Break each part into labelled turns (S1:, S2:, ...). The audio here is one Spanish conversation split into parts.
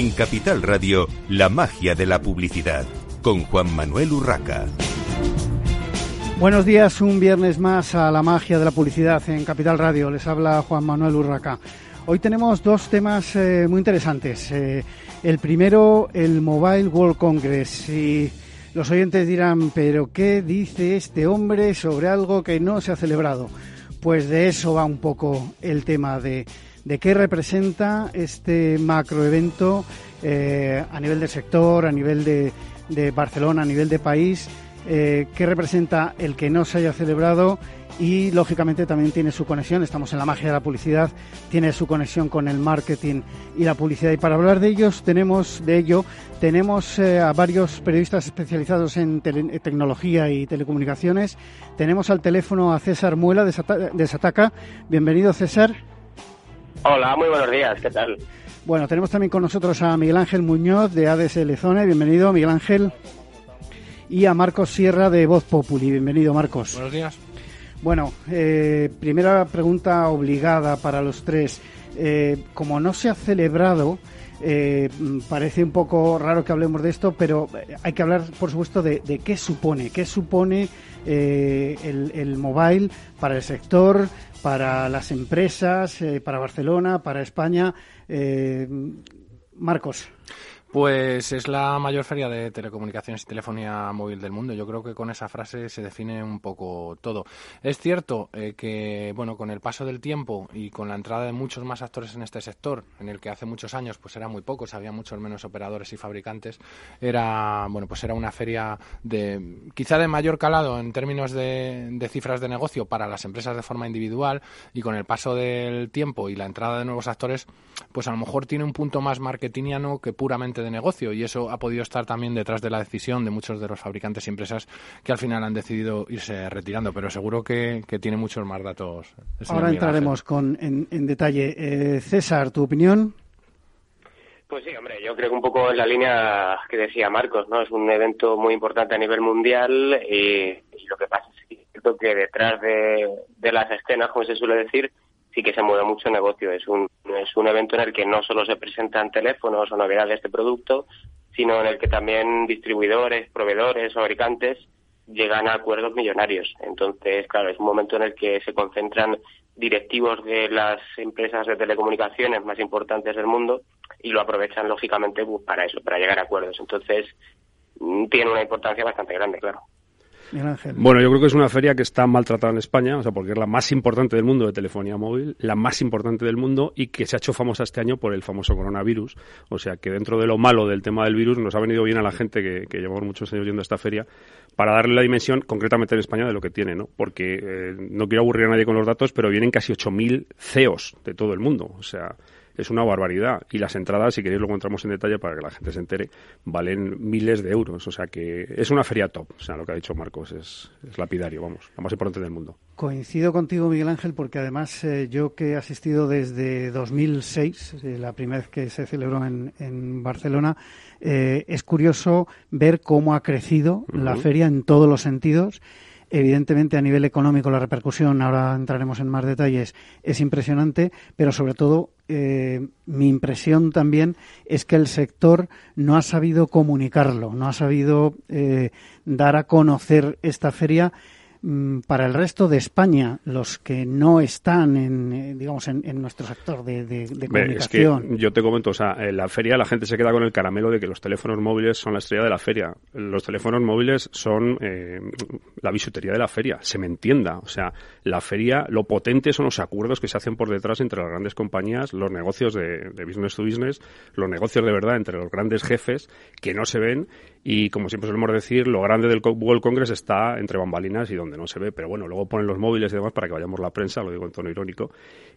S1: En Capital Radio, la magia de la publicidad, con Juan Manuel Urraca.
S2: Buenos días, un viernes más a la magia de la publicidad en Capital Radio. Les habla Juan Manuel Urraca. Hoy tenemos dos temas eh, muy interesantes. Eh, el primero, el Mobile World Congress. Y los oyentes dirán, pero ¿qué dice este hombre sobre algo que no se ha celebrado? Pues de eso va un poco el tema de, de qué representa este macroevento eh, a nivel del sector, a nivel de, Barcelona, a nivel de país, eh, qué representa el que no se haya celebrado y lógicamente también tiene su conexión, estamos en la magia de la publicidad, tiene su conexión con el marketing y la publicidad. Y para hablar de ellos tenemos de ello tenemos eh, a varios periodistas especializados en tecnología y telecomunicaciones. Tenemos al teléfono a César Muela de, de Sataca. Bienvenido César.
S3: Hola, muy buenos días, ¿qué tal?
S2: Bueno, tenemos también con nosotros a Miguel Ángel Muñoz de ADSL Zone. Bienvenido, Miguel Ángel. Y a Marcos Sierra de Voz Populi. Bienvenido, Marcos.
S4: Buenos días.
S2: Bueno, eh, primera pregunta obligada para los tres. Eh, como no se ha celebrado, eh, parece un poco raro que hablemos de esto, pero hay que hablar, por supuesto, de, qué supone, qué supone el, el, mobile para el sector, para las empresas, para Barcelona, para España. Marcos.
S4: Pues es la mayor feria de telecomunicaciones y telefonía móvil del mundo. Yo creo que con esa frase se define un poco todo. Es cierto eh, que, bueno, con el paso del tiempo y con la entrada de muchos más actores en este sector, en el que hace muchos años pues era muy pocos, había muchos menos operadores y fabricantes, era, bueno, pues era una feria de quizá de mayor calado en términos de, de cifras de negocio para las empresas de forma individual y con el paso del tiempo y la entrada de nuevos actores, pues a lo mejor tiene un punto más marketingiano que puramente de negocio y eso ha podido estar también detrás de la decisión de muchos de los fabricantes y empresas que al final han decidido irse retirando, pero seguro que, tiene muchos más datos.
S2: Ahora entraremos con, en, detalle. Eh, César, ¿tu opinión?
S3: Pues sí, hombre, yo creo que un poco en la línea que decía Marcos, ¿no? Es un evento muy importante a nivel mundial y, lo que pasa es que detrás de, de las escenas, como se suele decir, sí que se mueve mucho negocio. Es un, es un evento en el que no solo se presentan teléfonos o novedades de producto, sino en el que también distribuidores, proveedores, fabricantes llegan a acuerdos millonarios. Entonces, claro, es un momento en el que se concentran directivos de las empresas de telecomunicaciones más importantes del mundo y lo aprovechan lógicamente para eso, para llegar a acuerdos. Entonces, mm, tiene una importancia bastante grande, claro.
S5: Bueno, yo creo que es una feria que está maltratada en España, o sea, porque es la más importante del mundo de telefonía móvil, la más importante del mundo y que se ha hecho famosa este año por el famoso coronavirus. O sea, que dentro de lo malo del tema del virus nos ha venido bien a la gente que, llevamos muchos años yendo a esta feria para darle la dimensión, concretamente en España, de lo que tiene, ¿no? Porque eh, no quiero aburrir a nadie con los datos, pero vienen casi 8.000 CEOs de todo el mundo. O sea, es una barbaridad. Y las entradas, si queréis, lo encontramos en detalle para que la gente se entere, valen miles de euros. O sea que es una feria top. O sea, lo que ha dicho Marcos es, lapidario, vamos, la más importante del mundo.
S2: Coincido contigo, Miguel Ángel, porque además eh, yo que he asistido desde 2006, eh, la primera vez que se celebró en, en Barcelona, eh, es curioso ver cómo ha crecido la feria en todos los sentidos Evidentemente, a nivel económico, la repercusión, ahora entraremos en más detalles, es impresionante, pero sobre todo, eh, mi impresión también es que el sector no ha sabido comunicarlo, no ha sabido eh, dar a conocer esta feria para el resto de España, los que no están en, eh, digamos, en, nuestro sector de, comunicación.
S5: Es que yo te comento, o sea, en la feria la gente se queda con el caramelo de que los teléfonos móviles son la estrella de la feria. Los teléfonos móviles son eh, la bisutería de la feria, se me entienda. O sea, la feria, lo potente son los acuerdos que se hacen por detrás entre las grandes compañías, los negocios de, de business to business, los negocios de verdad entre los grandes jefes que no se ven y como siempre solemos decir, lo grande del World Congress está entre bambalinas y donde no se ve. Pero bueno, luego ponen los móviles y demás para que vayamos la prensa, lo digo en tono irónico,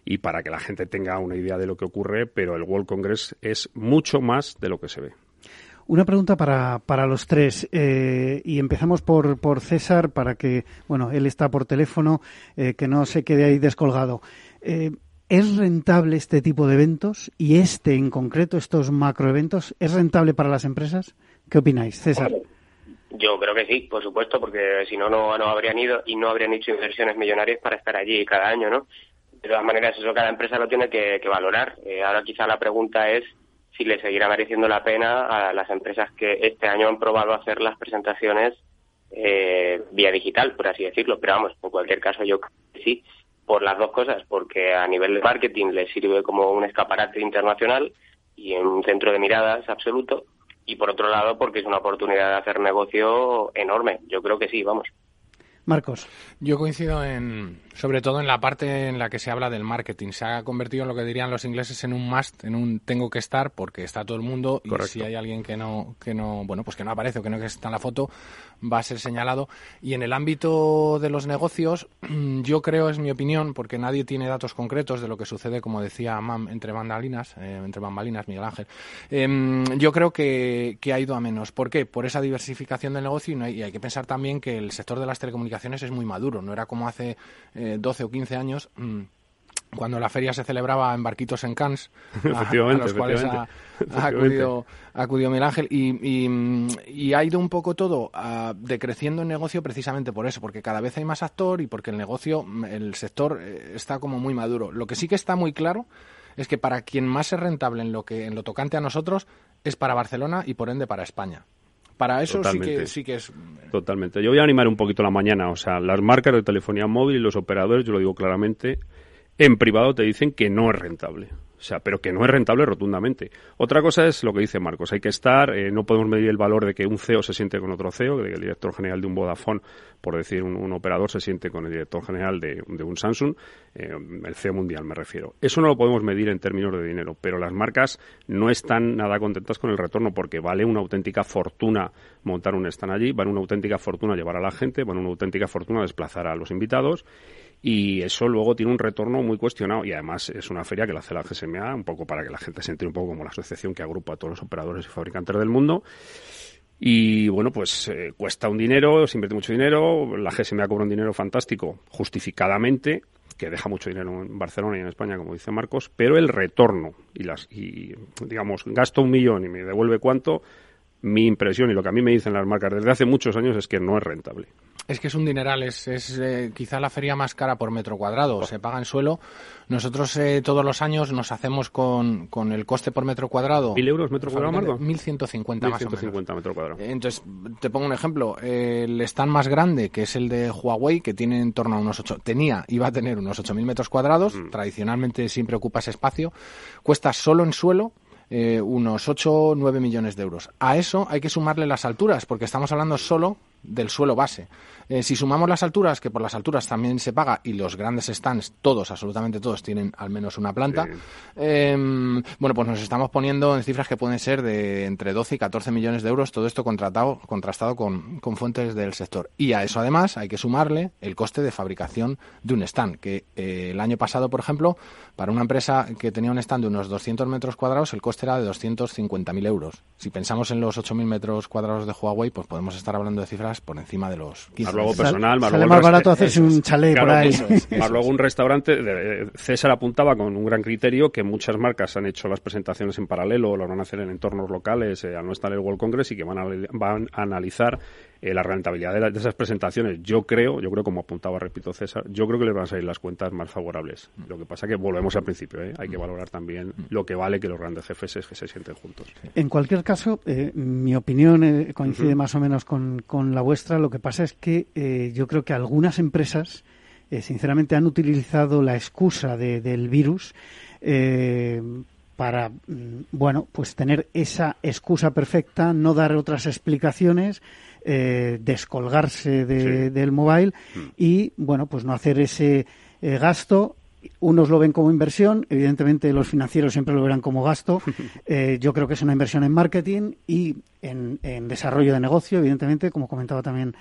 S5: y para que la gente tenga una idea de lo que ocurre. Pero el World Congress es mucho más de lo que se ve.
S2: Una pregunta para, para los tres eh, y empezamos por, por César para que, bueno, él está por teléfono, eh, que no se quede ahí descolgado. Eh, ¿Es rentable este tipo de eventos y este en concreto, estos macroeventos, es rentable para las empresas? ¿Qué opináis, César?
S3: Yo creo que sí, por supuesto, porque si no, no, habrían ido y no habrían hecho inversiones millonarias para estar allí cada año, ¿no? De todas maneras, eso cada empresa lo tiene que, valorar. Eh, ahora quizá la pregunta es si le seguirá mereciendo la pena a las empresas que este año han probado hacer las presentaciones eh, vía digital, por así decirlo. Pero vamos, en cualquier caso yo que sí, por las dos cosas, porque a nivel de marketing le sirve como un escaparate internacional y un centro de miradas absoluto, y por otro lado porque es una oportunidad de hacer negocio enorme. Yo creo que sí, vamos.
S2: Marcos.
S4: Yo coincido en, sobre todo en la parte en la que se habla del marketing. Se ha convertido en lo que dirían los ingleses en un must, en un tengo que estar porque está todo el mundo y si hay alguien que no, que no, bueno, pues que no aparece o que no está en la foto, va a ser señalado. Y en el ámbito de los negocios, yo creo, es mi opinión, porque nadie tiene datos concretos de lo que sucede, como decía Mam, entre bambalinas, eh, entre bambalinas, Miguel Ángel. Em, yo creo que, ha ido a menos. ¿Por qué? Por esa diversificación del negocio y, hay, que pensar también que el sector de las telecomunicaciones es muy maduro. No era como hace eh, 12 o 15 años. Mm, cuando la feria se celebraba en barquitos en Cannes, a, los cuales ha, acudido, Miguel Ángel, y, ha ido un poco todo uh, decreciendo el negocio precisamente por eso, porque cada vez hay más actor y porque el negocio, el sector eh, está como muy maduro. Lo que sí que está muy claro es que para quien más es rentable en lo que en lo tocante a nosotros es para Barcelona y por ende para España. Para eso sí que, sí que es.
S5: Totalmente. Yo voy a animar un poquito la mañana. O sea, las marcas de telefonía móvil y los operadores, yo lo digo claramente, en privado te dicen que no es rentable. O sea, pero que no es rentable rotundamente. Otra cosa es lo que dice Marcos. Hay que estar, eh, no podemos medir el valor de que un CEO se siente con otro CEO, que el director general de un Vodafone, por decir un, operador, se siente con el director general de, un Samsung, eh, el CEO mundial me refiero. Eso no lo podemos medir en términos de dinero, pero las marcas no están nada contentas con el retorno porque vale una auténtica fortuna montar un stand allí, vale una auténtica fortuna llevar a la gente, vale una auténtica fortuna desplazar a los invitados y eso luego tiene un retorno muy cuestionado. Y además es una feria que la hace la GSMA un poco para que la gente se entre un poco como la asociación que agrupa a todos los operadores y fabricantes del mundo. Y bueno, pues eh, cuesta un dinero, se invierte mucho dinero, la GSMA cobra un dinero fantástico, justificadamente, que deja mucho dinero en Barcelona y en España, como dice Marcos, pero el retorno y las y digamos, gasto un millón y me devuelve cuánto, mi impresión y lo que a mí me dicen las marcas desde hace muchos años es que no es rentable.
S4: Es que es un dineral, es, es eh, quizá la feria más cara por metro cuadrado. Se paga en suelo. Nosotros eh, todos los años nos hacemos con, con, el coste por metro cuadrado.
S5: ¿Mil euros metro cuadrado, Marco?
S4: 1.150 más o
S5: menos. metro cuadrado.
S4: Entonces, te pongo un ejemplo. El stand más grande, que es el de Huawei, que tiene en torno a unos 8... Tenía, iba a tener unos 8.000 metros cuadrados. Mm. Tradicionalmente siempre ocupa ese espacio. Cuesta solo en suelo eh, unos 8 o 9 millones de euros. A eso hay que sumarle las alturas, porque estamos hablando solo del suelo base. Eh, si sumamos las alturas, que por las alturas también se paga, y los grandes stands, todos, absolutamente todos, tienen al menos una planta, em, bueno, pues nos estamos poniendo en cifras que pueden ser de entre 12 y 14 millones de euros, todo esto contratado, contrastado con, fuentes del sector. Y a eso además hay que sumarle el coste de fabricación de un stand, que eh, el año pasado, por ejemplo, para una empresa que tenía un stand de unos 200 metros cuadrados, el coste era de 250.000 euros. Si pensamos en los 8.000 metros cuadrados de Huawei, pues podemos estar hablando de cifras por encima de los 15.
S5: Más luego personal, más
S2: luego más barato hacerse un chalet por ahí.
S5: más luego un restaurante. César apuntaba con un gran criterio que muchas marcas han hecho las presentaciones en paralelo, lo van a hacer en entornos locales, eh, al no estar en el World Congress y que van a, van a analizar eh, la rentabilidad de, esas presentaciones, yo creo, yo creo como apuntaba, repito César, yo creo que les van a salir las cuentas más favorables. Lo que pasa que volvemos al principio, ¿eh? hay que valorar también lo que vale que los grandes jefes es que se sienten juntos.
S2: En cualquier caso, eh, mi opinión coincide más o menos con, con, la vuestra. Lo que pasa es que yo creo que algunas empresas, sinceramente, han utilizado la excusa del virus para, mm, bueno, pues tener esa excusa perfecta, no dar otras explicaciones eh, descolgarse del mobile mm. y, bueno, pues no hacer ese eh, gasto unos lo ven como inversión, evidentemente los financieros siempre lo verán como gasto. Eh, yo creo que es una inversión en marketing y en, desarrollo de negocio, evidentemente, como comentaba también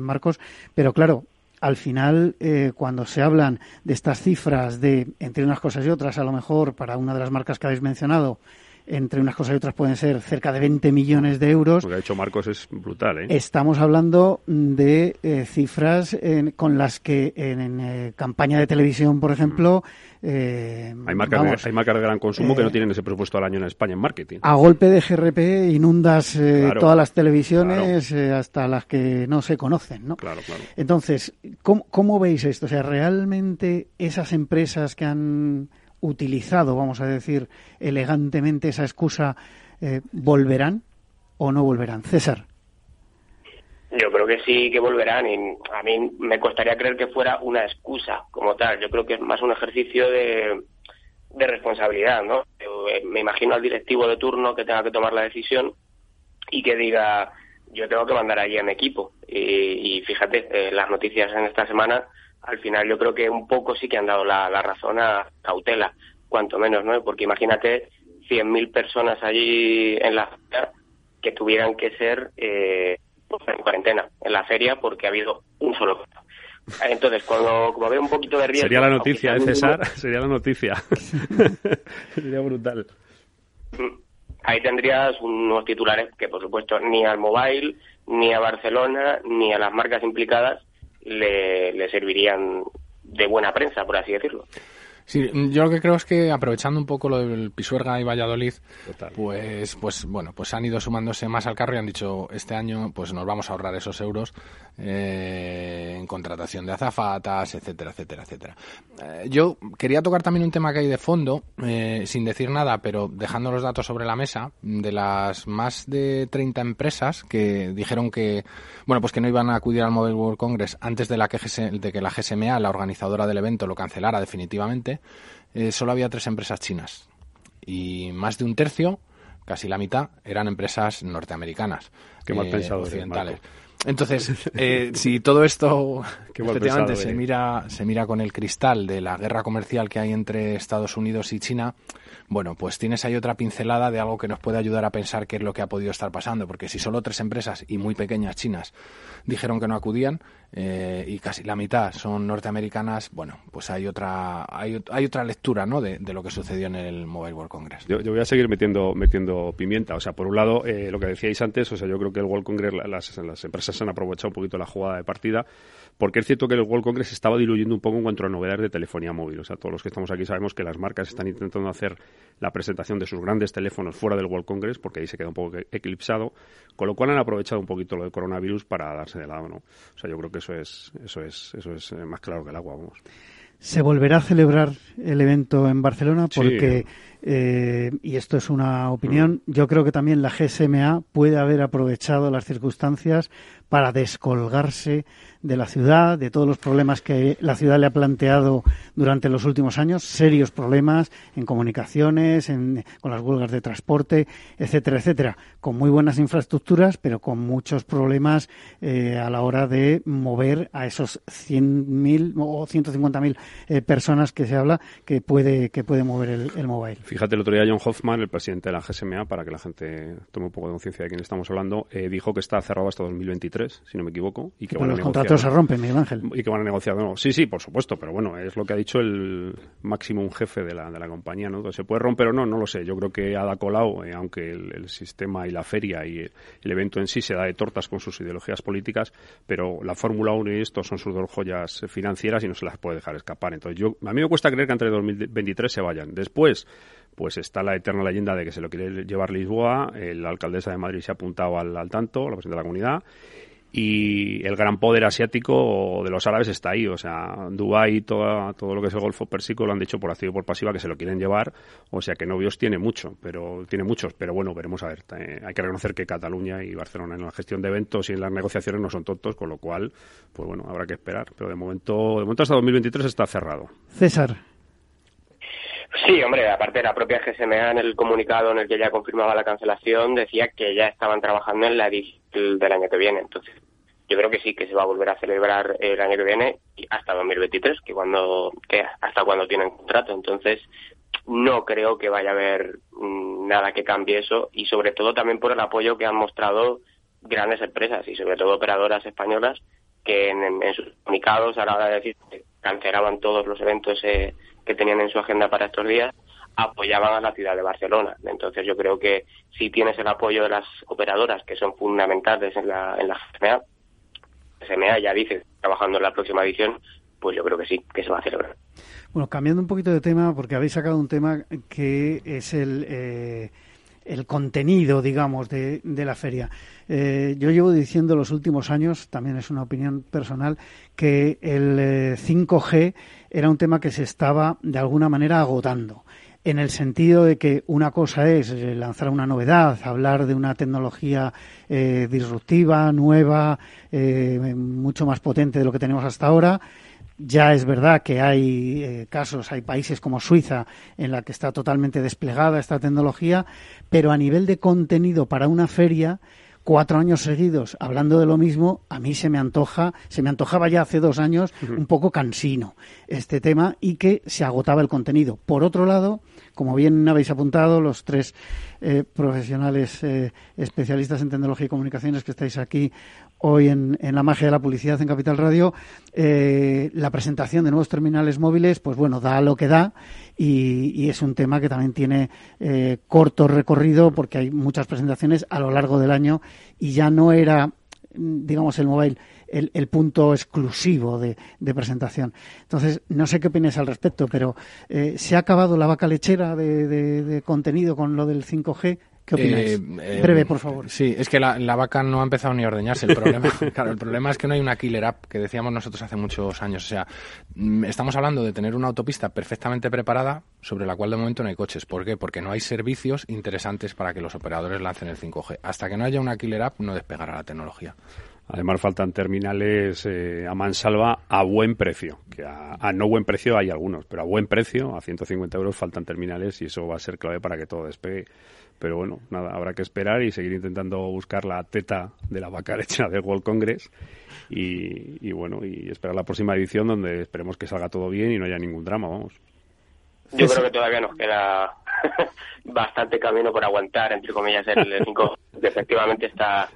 S2: Marcos. Pero claro, al final, cuando se hablan de estas cifras de, entre unas cosas y otras, a lo mejor para una de las marcas que habéis mencionado, entre unas cosas y otras pueden ser cerca de 20 millones de euros.
S5: Lo que ha hecho Marcos es brutal, ¿eh?
S2: Estamos hablando de eh, cifras con las que en, eh, campaña de televisión, por ejemplo...
S5: Eh, hay, marcas de, hay marcas de gran consumo que no tienen ese presupuesto al año en España en marketing.
S2: A golpe de GRP inundas todas las televisiones hasta las que no se conocen, ¿no?
S5: Claro, claro.
S2: Entonces, ¿cómo, ¿cómo veis esto? O sea, ¿realmente esas empresas que han utilizado, vamos a decir elegantemente, esa excusa, eh, ¿volverán o no volverán? César.
S3: Yo creo que sí que volverán y a mí me costaría creer que fuera una excusa como tal. Yo creo que es más un ejercicio de, de responsabilidad, ¿no? Eh, me imagino al directivo de turno que tenga que tomar la decisión y que diga, yo tengo que mandar allí a mi equipo. Y, fíjate, eh, las noticias en esta semana, al final yo creo que un poco sí que han dado la, razón a cautela, cuanto menos, ¿no? Porque imagínate 100.000 personas allí en la feria que tuvieran que ser eh, pues, en cuarentena en la feria porque ha habido un solo entonces, cuando como veo un poquito de riesgo...
S5: Sería la noticia, ¿eh, César? Sería la noticia. Sería brutal.
S3: Mm ahí tendrías unos titulares que, por supuesto, ni al mobile, ni a Barcelona, ni a las marcas implicadas le, servirían de buena prensa, por así decirlo.
S4: Sí, yo lo que creo es que aprovechando un poco lo del Pisuerga y Valladolid, pues, pues bueno, pues han ido sumándose más al carro y han dicho este año, pues nos vamos a ahorrar esos euros eh, en contratación de azafatas, etcétera, etcétera, etcétera. Eh, yo quería tocar también un tema que hay de fondo, eh, sin decir nada, pero dejando los datos sobre la mesa, de las más de 30 empresas que dijeron que, bueno, pues que no iban a acudir al Mobile World Congress antes de, la que, de que la GSMA, la organizadora del evento, lo cancelara definitivamente, solo había tres empresas chinas. Y más de un tercio, casi la mitad, eran empresas norteamericanas.
S5: Qué mal pensado
S4: occidentales. Entonces, eh, si todo esto efectivamente se mira, se mira con el cristal de la guerra comercial que hay entre Estados Unidos y China, bueno, pues tienes ahí otra pincelada de algo que nos puede ayudar a pensar qué es lo que ha podido estar pasando, porque si solo tres empresas y muy pequeñas chinas dijeron que no acudían eh, y casi la mitad son norteamericanas, bueno, pues hay otra hay, hay otra lectura, ¿no? De, lo que sucedió en el Mobile World Congress.
S5: Yo, voy a seguir metiendo metiendo pimienta, o sea, por un lado eh, lo que decíais antes, o sea, yo creo que el World Congress las, las empresas han aprovechado un poquito la jugada de partida porque es cierto que el World Congress estaba diluyendo un poco en cuanto a novedades de telefonía móvil. O sea, todos los que estamos aquí sabemos que las marcas están intentando hacer la presentación de sus grandes teléfonos fuera del World Congress, porque ahí se queda un poco eclipsado, con lo cual han aprovechado un poquito lo del coronavirus para darse de lado, ¿no? O sea, yo creo que eso es, eso es, eso es eh, más claro que el agua, vamos.
S2: Se volverá a celebrar el evento en Barcelona porque, eh, y esto es una opinión, mm. yo creo que también la GSMA puede haber aprovechado las circunstancias para descolgarse de la ciudad, de todos los problemas que la ciudad le ha planteado durante los últimos años, serios problemas en comunicaciones, en, con las huelgas de transporte, etcétera, etcétera, con muy buenas infraestructuras, pero con muchos problemas eh, a la hora de mover a esos 100.000 o 150.000 eh, personas que se habla que puede que puede mover el, el mobile.
S5: Fíjate, el otro día John Hoffman, el presidente de la GSMA, para que la gente tome un poco de conciencia de quién estamos hablando, eh, dijo que está cerrado hasta 2023, si no me equivoco, y que van
S2: los contratos se rompen, Miguel Ángel.
S5: Y que van a negociar. sí, sí, por supuesto, pero bueno, es lo que ha dicho el máximo un jefe de la, de la compañía, ¿no? ¿Se puede romper o no? No lo sé. Yo creo que Ada Colau, eh, aunque el, sistema y la feria y el evento en sí se da de tortas con sus ideologías políticas, pero la Fórmula 1 y esto son sus dos joyas financieras y no se las puede dejar escapar. Entonces, yo a mí me cuesta creer que entre 2023 se vayan. Después, pues está la eterna leyenda de que se lo quiere llevar Lisboa, la alcaldesa de Madrid se ha apuntado al, al tanto, la presidenta de la comunidad, y el gran poder asiático de los árabes está ahí. O sea, Dubái todo, todo lo que es el Golfo Pérsico lo han dicho por activo y por pasiva que se lo quieren llevar. O sea, que novios tiene mucho, pero tiene muchos. Pero bueno, veremos a ver. Eh, hay que reconocer que Cataluña y Barcelona en la gestión de eventos y en las negociaciones no son tontos, con lo cual, pues bueno, habrá que esperar. Pero de momento, de momento hasta 2023 está cerrado.
S2: César.
S3: Sí, hombre, aparte la propia GSMA en el comunicado en el que ya confirmaba la cancelación decía que ya estaban trabajando en la edición del año que viene. Entonces, yo creo que sí que se va a volver a celebrar el año que viene y hasta 2023, que cuando que hasta cuando tienen contrato. Entonces, no creo que vaya a haber mm, nada que cambie eso y sobre todo también por el apoyo que han mostrado grandes empresas y sobre todo operadoras españolas que en, sus comunicados a la hora de decir cancelaban todos los eventos eh, que tenían en su agenda para estos días apoyaban a la ciudad de Barcelona. Entonces yo creo que si tienes el apoyo de las operadoras que son fundamentales en la, en la SMA ya dice, trabajando en la próxima edición, pues yo creo que sí, que se va a celebrar.
S2: Bueno, cambiando un poquito de tema, porque habéis sacado un tema que es el, eh, el contenido, digamos, de, de la feria. Eh, yo llevo diciendo los últimos años, también es una opinión personal, que el 5G eh, era un tema que se estaba de alguna manera agotando en el sentido de que una cosa es eh, lanzar una novedad, hablar de una tecnología eh, disruptiva, nueva, mucho más potente de lo que tenemos hasta ahora. Ya es verdad que hay casos, hay países como Suiza en la que está totalmente desplegada esta tecnología, pero a nivel de contenido para una feria, cuatro años seguidos hablando de lo mismo, a mí se me antoja, se me antojaba ya hace dos años un poco cansino este tema y que se agotaba el contenido. Por otro lado, como bien habéis apuntado, los tres eh, profesionales eh, especialistas en tecnología y comunicaciones que estáis aquí hoy en, la magia de la publicidad en Capital Radio, eh, la presentación de nuevos terminales móviles, pues bueno, da lo que da y, es un tema que también tiene corto recorrido porque hay muchas presentaciones a lo largo del año y ya no era digamos, el mobile el, punto exclusivo de, presentación. Entonces, no sé qué opinas al respecto, pero eh, ¿se ha acabado la vaca lechera de, contenido con lo del 5G? ¿Qué opináis? Eh, eh, Breve, por favor.
S4: Sí, es que la, vaca no ha empezado ni a ordeñarse. El problema, claro, el problema es que no hay una killer app que decíamos nosotros hace muchos años. O sea, mm, estamos hablando de tener una autopista perfectamente preparada sobre la cual de momento no hay coches. ¿Por qué? Porque no hay servicios interesantes para que los operadores lancen el 5G. Hasta que no haya una killer app no despegará la tecnología.
S5: Además faltan terminales eh, a mansalva a buen precio, que a, no buen precio hay algunos, pero a buen precio, a 150 euros faltan terminales y eso va a ser clave para que todo despegue. Pero bueno, nada, habrá que esperar y seguir intentando buscar la teta de la vaca lecha del World Congress y, bueno, y esperar la próxima edición donde esperemos que salga todo bien y no haya ningún drama, vamos.
S3: Yo creo que todavía nos queda bastante camino por aguantar, entre comillas, el 5, que efectivamente está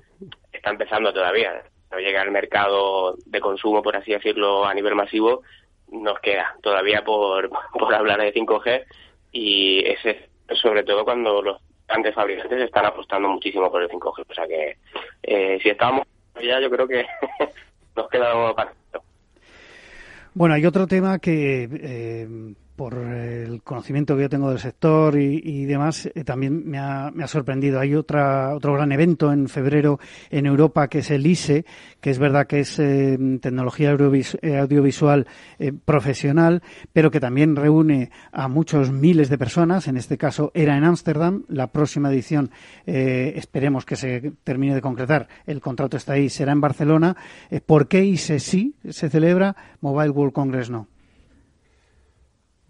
S3: está empezando todavía. No llega al mercado de consumo, por así decirlo, a nivel masivo, nos queda todavía por, por hablar de 5G y ese sobre todo cuando los grandes fabricantes están apostando muchísimo por el 5G. O sea que eh, si estábamos ya, yo creo que nos queda para
S2: Bueno, hay otro tema que eh, por el conocimiento que yo tengo del sector y, demás, eh, también me ha, sorprendido. Hay otra, otro gran evento en febrero en Europa que es el ISE, que es verdad que es eh, tecnología eh, audiovisual profesional, pero que también reúne a muchos miles de personas. En este caso era en Ámsterdam. La próxima edición esperemos que se termine de concretar. El contrato está ahí, será en Barcelona. ¿Por qué ISE sí se celebra? Mobile World Congress no.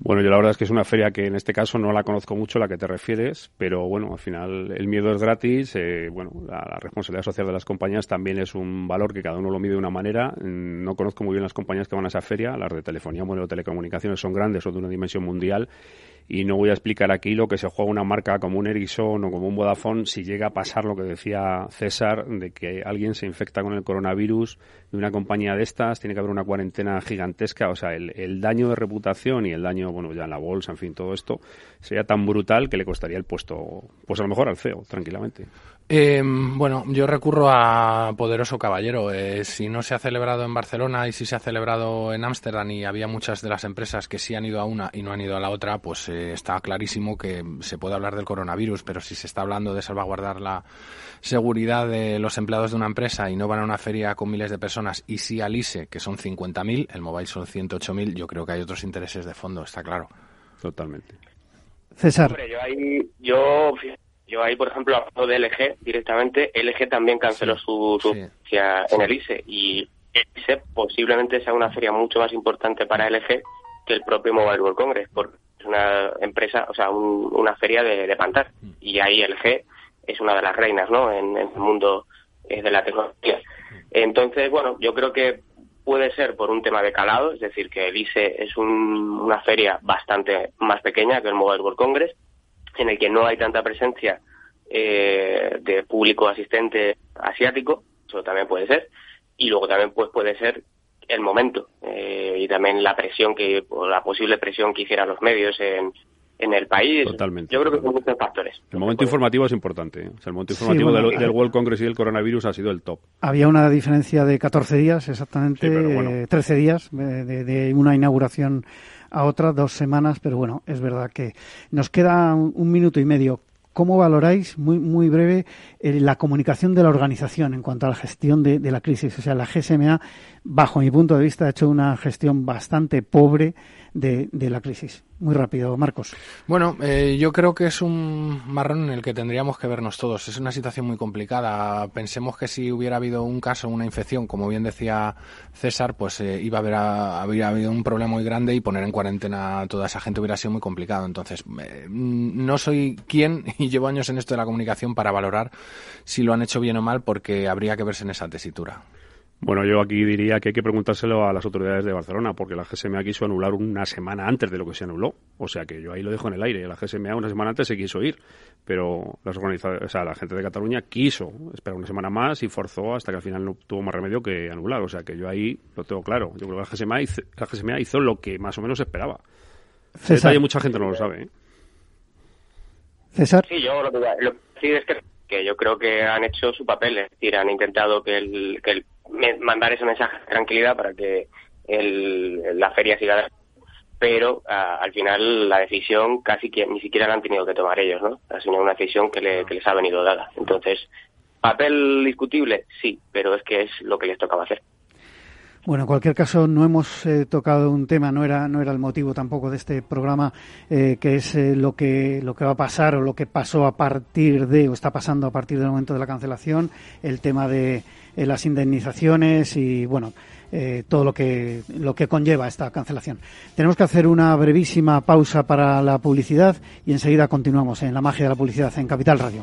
S5: Bueno, yo la verdad es que es una feria que en este caso no la conozco mucho, la que te refieres, pero bueno, al final el miedo es gratis, eh, bueno, la, responsabilidad social de las compañías también es un valor que cada uno lo mide de una manera. Mm, no conozco muy bien las compañías que van a esa feria, las de telefonía móvil o telecomunicaciones son grandes o de una dimensión mundial y no voy a explicar aquí lo que se juega una marca como un Ericsson o como un Vodafone si llega a pasar lo que decía César de que alguien se infecta con el coronavirus de una compañía de estas, tiene que haber una cuarentena gigantesca, o sea, el, el daño de reputación y el daño, bueno, ya en la bolsa, en fin, todo esto sería tan brutal que le costaría el puesto, pues a lo mejor al CEO, tranquilamente.
S4: Eh, bueno, yo recurro a Poderoso Caballero. Eh, si no se ha celebrado en Barcelona y si se ha celebrado en Ámsterdam y había muchas de las empresas que sí han ido a una y no han ido a la otra, pues eh, está clarísimo que se puede hablar del coronavirus, pero si se está hablando de salvaguardar la seguridad de los empleados de una empresa y no van a una feria con miles de personas y sí al ISE, que son 50.000, el mobile son 108.000, yo creo que hay otros intereses de fondo, está claro.
S5: Totalmente.
S2: César.
S3: yo ahí, yo yo ahí, por ejemplo, hablo de LG directamente. LG también canceló su, su en el ISE y el ISE posiblemente sea una feria mucho más importante para LG que el propio Mobile World Congress, porque es una empresa, o sea, una feria de, de pantar. Mm. Y ahí LG es una de las reinas, ¿no? En, el mundo eh, de la tecnología. Mm. Entonces, bueno, yo creo que puede ser por un tema de calado, es decir, que el ISE es una feria bastante más pequeña que el Mobile World Congress, en el que no hay tanta presencia eh, de público asistente asiático, eso también puede ser, y luego también pues puede ser el momento eh, y también la presión que, o la posible presión que hicieran los medios en, en el país.
S5: Totalmente.
S3: Yo creo que son muchos factores.
S5: El momento informativo es importante. ¿eh? el momento informativo del, World Congress y del coronavirus ha sido el top.
S2: Había una diferencia de 14 días, exactamente, 13 días de, de, una inauguración a otra, dos semanas, pero bueno, es verdad que nos queda un minuto y medio ¿cómo valoráis, muy, muy breve, eh, la comunicación de la organización en cuanto a la gestión de, de, la crisis? O sea, la GSMA, bajo mi punto de vista, ha hecho una gestión bastante pobre de, de la crisis. Muy rápido, Marcos.
S4: Bueno, eh, yo creo que es un marrón en el que tendríamos que vernos todos. Es una situación muy complicada. Pensemos que si hubiera habido un caso, una infección, como bien decía César, pues eh, iba a haber habría habido un problema muy grande y poner en cuarentena a toda esa gente hubiera sido muy complicado. Entonces, eh, no soy quien y llevo años en esto de la comunicación para valorar si lo han hecho bien o mal, porque habría que verse en esa tesitura.
S5: Bueno, yo aquí diría que hay que preguntárselo a las autoridades de Barcelona, porque la GSMA quiso anular una semana antes de lo que se anuló. O sea que yo ahí lo dejo en el aire. La GSMA una semana antes se quiso ir, pero las o sea, la gente de Cataluña quiso esperar una semana más y forzó hasta que al final no tuvo más remedio que anular. O sea que yo ahí lo tengo claro. Yo creo que la GSMA hizo, la GSMA hizo lo que más o menos esperaba. César. mucha gente no lo sabe. ¿eh?
S2: César.
S3: Sí, yo lo que, lo que es que, que, yo creo que han hecho su papel, es decir, han intentado que el, que el mandar ese mensaje de tranquilidad para que el, la feria siga pero al final la decisión casi que ni siquiera la han tenido que tomar ellos, ¿no? Ha sido una decisión que, le, que les ha venido dada. Entonces, papel discutible, sí, pero es que es lo que les tocaba hacer.
S2: Bueno, en cualquier caso, no hemos eh, tocado un tema, no era, no era el motivo tampoco de este programa, eh, que es eh, lo, que, lo que va a pasar o lo que pasó a partir de, o está pasando a partir del momento de la cancelación, el tema de las indemnizaciones y, bueno, todo lo que, lo que conlleva esta cancelación. Tenemos que hacer una brevísima pausa para la publicidad y enseguida continuamos en la magia de la publicidad en Capital Radio.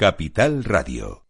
S1: Capital Radio.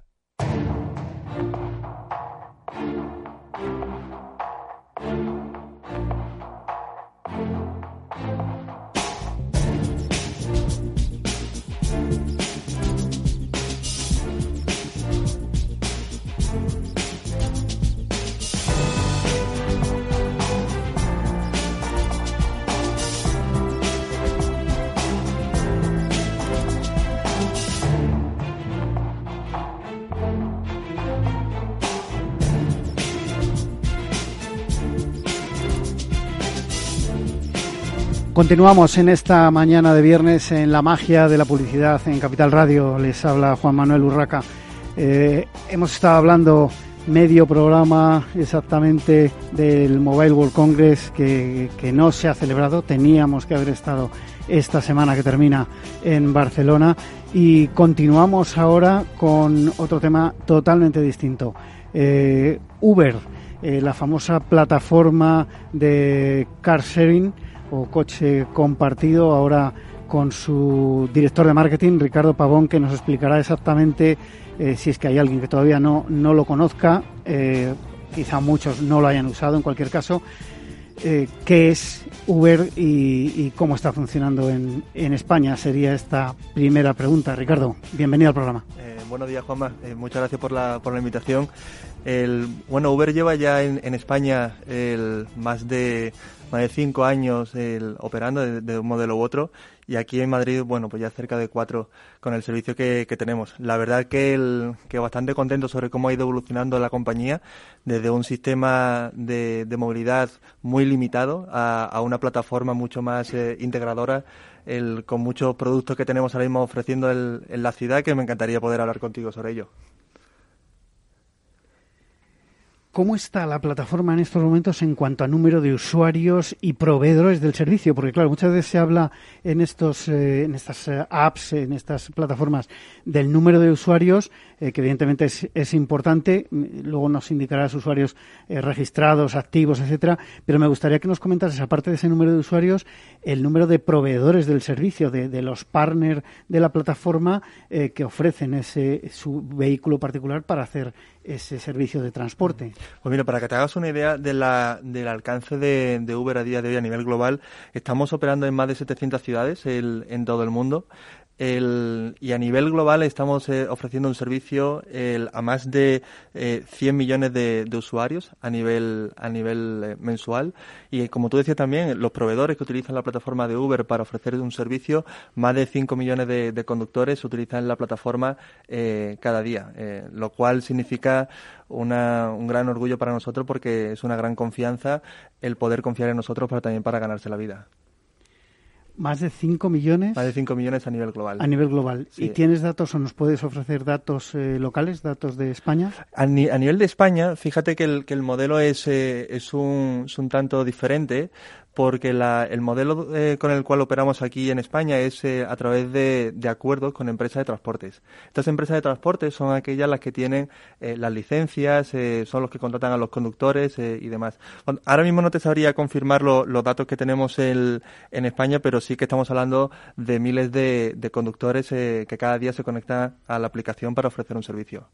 S2: Continuamos en esta mañana de viernes en la magia de la publicidad en Capital Radio. Les habla Juan Manuel Urraca. Eh, hemos estado hablando medio programa exactamente del Mobile World Congress que, que, no se ha celebrado. Teníamos que haber estado esta semana que termina en Barcelona. Y continuamos ahora con otro tema totalmente distinto. Eh, Uber, eh, la famosa plataforma de car sharing o coche compartido, ahora con su director de marketing, Ricardo Pavón, que nos explicará exactamente eh, si es que hay alguien que todavía no, no lo conozca, quizá muchos no lo hayan usado en cualquier caso, eh, qué es Uber y, cómo está funcionando en, en, España. Sería esta primera pregunta. Ricardo, bienvenido al programa.
S6: Eh, buenos días, Juanma. Eh, muchas gracias por la, por la invitación. El, bueno, Uber lleva ya en, en España el, más de más de cinco años el, operando de, un modelo u otro y aquí en Madrid, bueno, pues ya cerca de cuatro con el servicio que, tenemos. La verdad que, el, que bastante contento sobre cómo ha ido evolucionando la compañía desde un sistema de, movilidad muy limitado a, una plataforma mucho más eh, integradora el, con muchos productos que tenemos ahora mismo ofreciendo en la ciudad que me encantaría poder hablar contigo sobre ello.
S2: ¿Cómo está la plataforma en estos momentos en cuanto a número de usuarios y proveedores del servicio? Porque claro, muchas veces se habla en estos, eh, en estas eh, apps, en estas plataformas, del número de usuarios, eh, que evidentemente es, importante. Luego nos indicará los usuarios registrados, activos, etcétera. Pero me gustaría que nos comentases, aparte de ese número de usuarios, el número de proveedores del servicio, de, de los partners de la plataforma que ofrecen ese su vehículo particular para hacer ese servicio de transporte.
S6: Pues mira, para que te hagas una idea de la, del alcance de, de, Uber a día de hoy a nivel global, estamos operando en más de 700 ciudades en todo el mundo. El, y a nivel global estamos eh, ofreciendo un servicio el, a más de eh, 100 millones de, de, usuarios a nivel, a nivel eh, mensual. Y como tú decías también, los proveedores que utilizan la plataforma de Uber para ofrecer un servicio, más de 5 millones de, de conductores utilizan la plataforma eh, cada día, lo cual significa una, un gran orgullo para nosotros porque es una gran confianza el poder confiar en nosotros para también para ganarse la vida.
S2: Más de 5 millones.
S6: Más de 5 millones a nivel global.
S2: A nivel global. ¿Y tienes datos o nos puedes ofrecer datos eh, locales, datos de España?
S6: A, nivel de España, fíjate que el, que el modelo es, eh, es, un, es un tanto diferente porque el modelo eh, con el cual operamos aquí en España es eh, a través de, acuerdos con empresas de transportes. Estas empresas de transportes son aquellas las que tienen eh, las licencias, son los que contratan a los conductores y demás. Ahora mismo no te sabría confirmar los datos que tenemos en España, pero sí que estamos hablando de miles de, de conductores que cada día se conectan a la aplicación para ofrecer un servicio.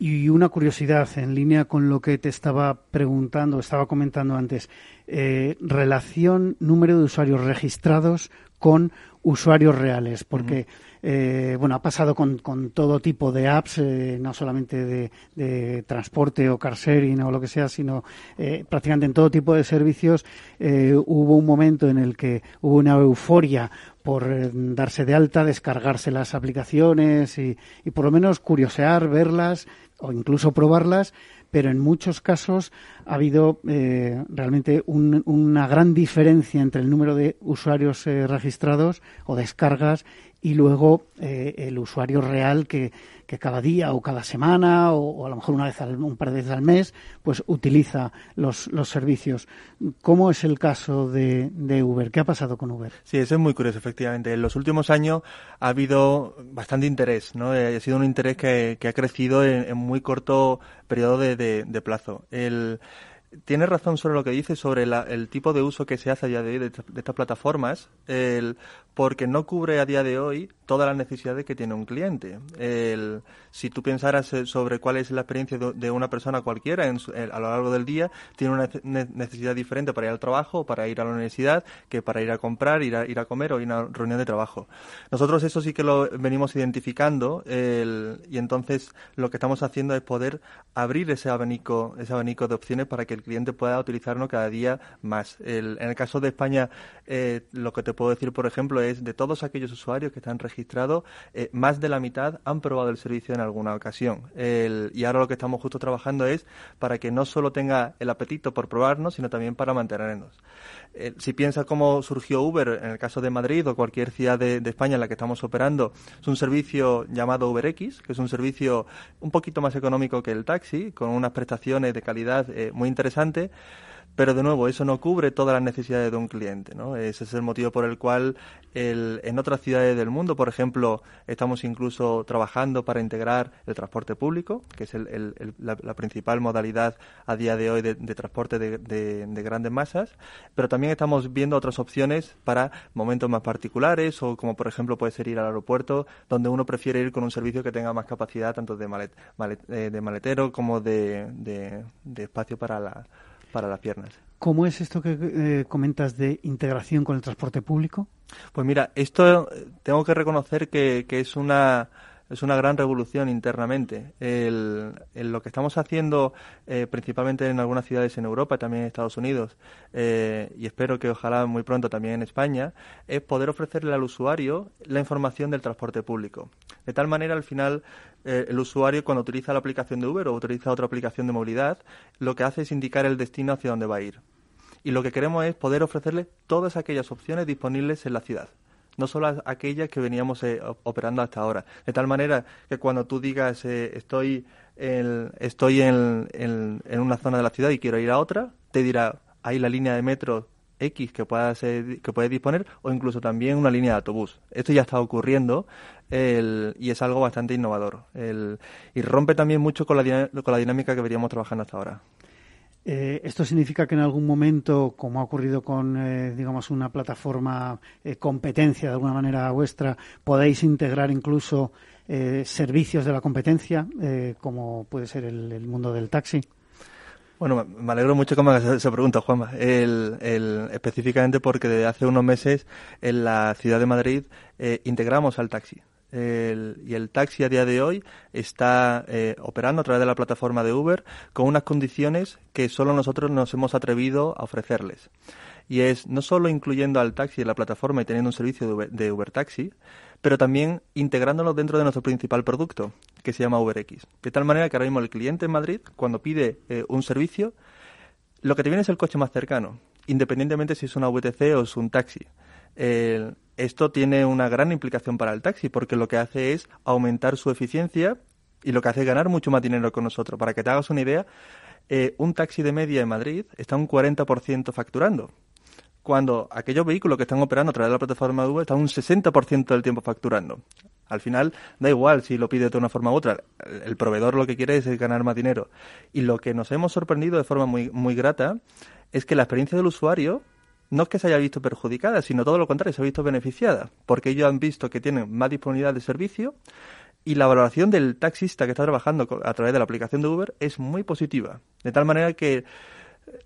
S2: Y una curiosidad en línea con lo que te estaba preguntando, estaba comentando antes, eh, relación número de usuarios registrados con usuarios reales, porque eh, bueno ha pasado con, con, todo tipo de apps, eh, no solamente de, de, transporte o car sharing o lo que sea, sino prácticamente en todo tipo de servicios hubo un momento en el que hubo una euforia por darse de alta, descargarse las aplicaciones y, y por lo menos curiosear, verlas o incluso probarlas, pero en muchos casos ha habido eh, realmente una gran diferencia entre el número de usuarios eh, registrados o descargas y luego eh, el usuario real que, que, cada día o cada semana o, a lo mejor una vez al, un par de veces al mes pues utiliza los, los servicios. ¿Cómo es el caso de, Uber? ¿Qué ha pasado con Uber?
S6: Sí, eso es muy curioso, efectivamente. En los últimos años ha habido bastante interés, ¿no? Eh, ha sido un interés que, ha crecido en, muy corto periodo de, de, plazo. El, Tienes razón sobre lo que dices sobre el tipo de uso que se hace a día de hoy de, estas plataformas, porque no cubre a día de hoy todas las necesidades que tiene un cliente. El, si tú pensaras eh, sobre cuál es la experiencia de, una persona cualquiera en a lo largo del día, tiene una necesidad diferente para ir al trabajo, para ir a la universidad, que para ir a comprar, ir a, ir a comer o ir a una reunión de trabajo. Nosotros eso sí que lo venimos identificando y entonces lo que estamos haciendo es poder abrir ese abanico, ese abanico de opciones para que el cliente pueda utilizarlo cada día más. en el caso de España, eh, lo que te puedo decir, por ejemplo, es de todos aquellos usuarios que están registrados, eh, más de la mitad han probado el servicio en alguna ocasión. y ahora lo que estamos justo trabajando es para que no solo tenga el apetito por probarnos, sino también para mantenernos. Eh, si piensas cómo surgió Uber en el caso de Madrid o cualquier ciudad de, de, España en la que estamos operando, es un servicio llamado UberX, que es un servicio un poquito más económico que el taxi, con unas prestaciones de calidad muy interesantes pero de nuevo, eso no cubre todas las necesidades de un cliente. ¿no? Ese es el motivo por el cual el, en otras ciudades del mundo, por ejemplo, estamos incluso trabajando para integrar el transporte público, que es la, principal modalidad a día de hoy de, transporte de, grandes masas, pero también estamos viendo otras opciones para momentos más particulares o como por ejemplo puede ser ir al aeropuerto, donde uno prefiere ir con un servicio que tenga más capacidad tanto de, malet, eh, de maletero como de espacio para la para las piernas.
S2: ¿Cómo es esto que eh, comentas de integración con el transporte público?
S6: Pues mira, esto tengo que reconocer que, que es una es una gran revolución internamente. El, lo que estamos haciendo, eh, principalmente en algunas ciudades en Europa, y también en Estados Unidos, eh, y espero que ojalá muy pronto también en España, es poder ofrecerle al usuario la información del transporte público. De tal manera, al final, eh, el usuario, cuando utiliza la aplicación de Uber o utiliza otra aplicación de movilidad, lo que hace es indicar el destino hacia dónde va a ir. Y lo que queremos es poder ofrecerle todas aquellas opciones disponibles en la ciudad no solo aquellas que veníamos eh, operando hasta ahora. De tal manera que cuando tú digas eh, estoy, en, estoy en, en, una zona de la ciudad y quiero ir a otra, te dirá, hay la línea de metro X que puedas, que puedes disponer o incluso también una línea de autobús. Esto ya está ocurriendo y es algo bastante innovador. y rompe también mucho con la, con la dinámica que veníamos trabajando hasta ahora.
S2: Eh, ¿Esto significa que en algún momento, como ha ocurrido con, eh, digamos, una plataforma eh, competencia de alguna manera vuestra, podéis integrar incluso servicios de la competencia, como puede ser el, mundo del taxi?
S6: Bueno, me alegro mucho que me hagas esa pregunta, Juanma. específicamente porque desde hace unos meses en la ciudad de Madrid integramos al taxi y el taxi a día de hoy está eh, operando a través de la plataforma de Uber con unas condiciones que solo nosotros nos hemos atrevido a ofrecerles. Y es no solo incluyendo al taxi en la plataforma y teniendo un servicio de Uber, Taxi, pero también integrándolo dentro de nuestro principal producto, que se llama UberX. De tal manera que ahora mismo el cliente en Madrid, cuando pide eh, un servicio, lo que te viene es el coche más cercano, independientemente si es una VTC o es un taxi esto tiene una gran implicación para el taxi porque lo que hace es aumentar su eficiencia y lo que hace es ganar mucho más dinero con nosotros. Para que te hagas una idea, eh, un taxi de media en Madrid está un 40% facturando, cuando aquellos vehículos que están operando a través de la plataforma de Uber están un 60% del tiempo facturando. Al final, da igual si lo pide de una forma u otra. El proveedor lo que quiere es ganar más dinero. Y lo que nos hemos sorprendido de forma muy, muy grata es que la experiencia del usuario no es que se haya visto perjudicada, sino todo lo contrario, se ha visto beneficiada, porque ellos han visto que tienen más disponibilidad de servicio y la valoración del taxista que está trabajando a través de la aplicación de Uber es muy positiva. De tal manera que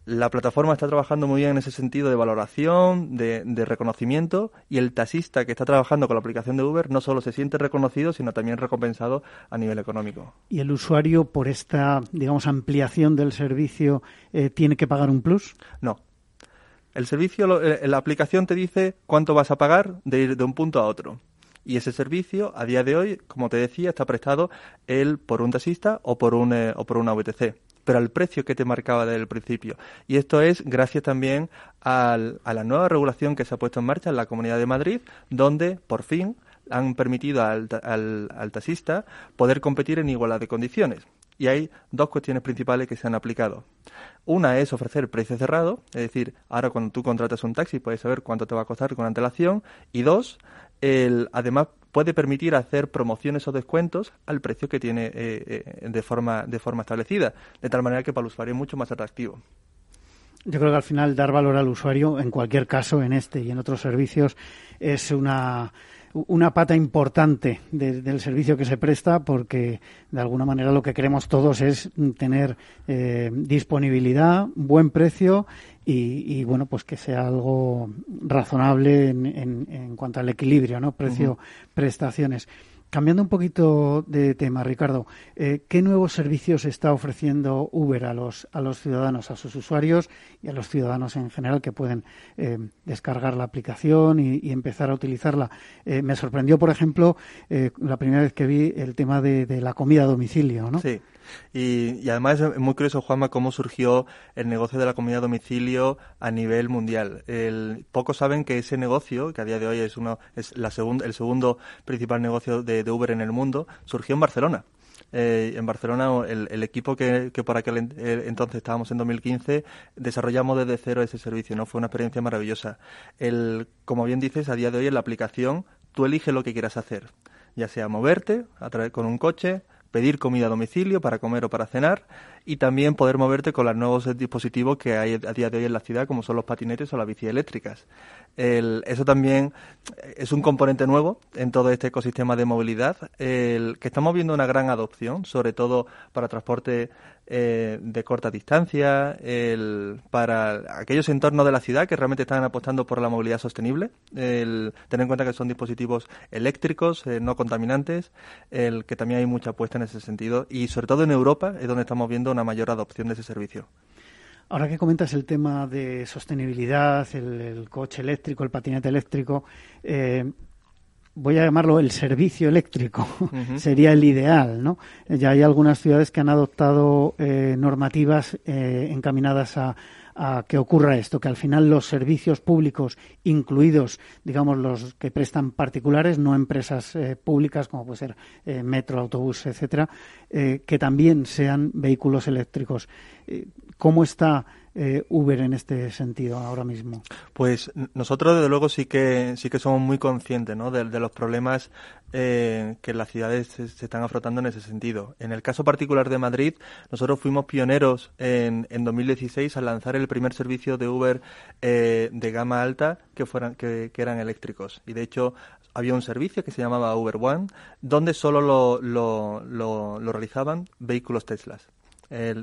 S6: la plataforma está trabajando muy bien en ese sentido de valoración, de, de, reconocimiento, y el taxista que está trabajando con la aplicación de Uber no solo se siente reconocido, sino también recompensado a nivel económico.
S2: ¿Y el usuario, por esta, digamos, ampliación del servicio, eh, tiene que pagar un plus?
S6: No, el servicio, eh, la aplicación te dice cuánto vas a pagar de ir de un punto a otro. Y ese servicio, a día de hoy, como te decía, está prestado él por un taxista o por, un, eh, o por una VTC pero al precio que te marcaba desde el principio. Y esto es gracias también a la nueva regulación que se ha puesto en marcha en la Comunidad de Madrid, donde por fin han permitido al, al, al taxista poder competir en igualdad de condiciones. Y hay dos cuestiones principales que se han aplicado. Una es ofrecer precio cerrado, es decir, ahora cuando tú contratas un taxi puedes saber cuánto te va a costar con antelación. Y dos, el, además puede permitir hacer promociones o descuentos al precio que tiene eh, eh, de, forma, de forma establecida, de tal manera que para el usuario es mucho más atractivo.
S2: Yo creo que al final dar valor al usuario, en cualquier caso, en este y en otros servicios, es una una pata importante del servicio que se presta porque de alguna manera lo que queremos todos es tener eh, disponibilidad, buen precio y, bueno pues que sea algo razonable en, en, cuanto al equilibrio, ¿no? Precio prestaciones. Cambiando un poquito de tema, Ricardo, eh, ¿qué nuevos servicios está ofreciendo Uber a los, a los ciudadanos, a sus usuarios y a los ciudadanos en general que pueden eh, descargar la aplicación y, empezar a utilizarla? Eh, me sorprendió, por ejemplo, la primera vez que vi el tema de, de la comida a domicilio, ¿no?
S6: Sí. Y, además es muy curioso, Juanma, cómo surgió el negocio de la comida a domicilio a nivel mundial. El, pocos saben que ese negocio, que a día de hoy es, uno, es la el segundo principal negocio de, Uber en el mundo, surgió en Barcelona. en Barcelona, el, equipo que, por aquel entonces estábamos en 2015, desarrollamos desde cero ese servicio, ¿no? Fue una experiencia maravillosa. El, como bien dices, a día de hoy en la aplicación tú eliges lo que quieras hacer, ya sea moverte a con un coche, pedir comida a domicilio para comer o para cenar y también poder moverte con los nuevos dispositivos que hay a día de hoy en la ciudad, como son los patinetes o las bici eléctricas. Eso también es un componente nuevo en todo este ecosistema de movilidad, el, que estamos viendo una gran adopción, sobre todo para transporte eh, de corta distancia, el, para aquellos entornos de la ciudad que realmente están apostando por la movilidad sostenible, el, tener en cuenta que son dispositivos eléctricos, eh, no contaminantes, el, que también hay mucha apuesta en ese sentido y sobre todo en Europa es donde estamos viendo una mayor adopción de ese servicio.
S2: Ahora que comentas el tema de sostenibilidad, el, coche eléctrico, el patinete eléctrico, eh, voy a llamarlo el servicio eléctrico, sería el ideal, ¿no? Ya hay algunas ciudades que han adoptado eh, normativas eh, encaminadas a, a que ocurra esto, que al final los servicios públicos, incluidos, digamos, los que prestan particulares, no empresas eh, públicas como puede ser eh, metro, autobús, etcétera, eh, que también sean vehículos eléctricos. ¿Cómo está eh, Uber en este sentido ahora mismo?
S6: Pues nosotros desde luego sí que sí que somos muy conscientes ¿no? de, los problemas eh, que las ciudades se, están afrontando en ese sentido. En el caso particular de Madrid, nosotros fuimos pioneros en, en 2016 al lanzar el primer servicio de Uber eh, de gama alta que fueran que, eran eléctricos y de hecho había un servicio que se llamaba Uber One donde solo lo, lo, lo realizaban vehículos Teslas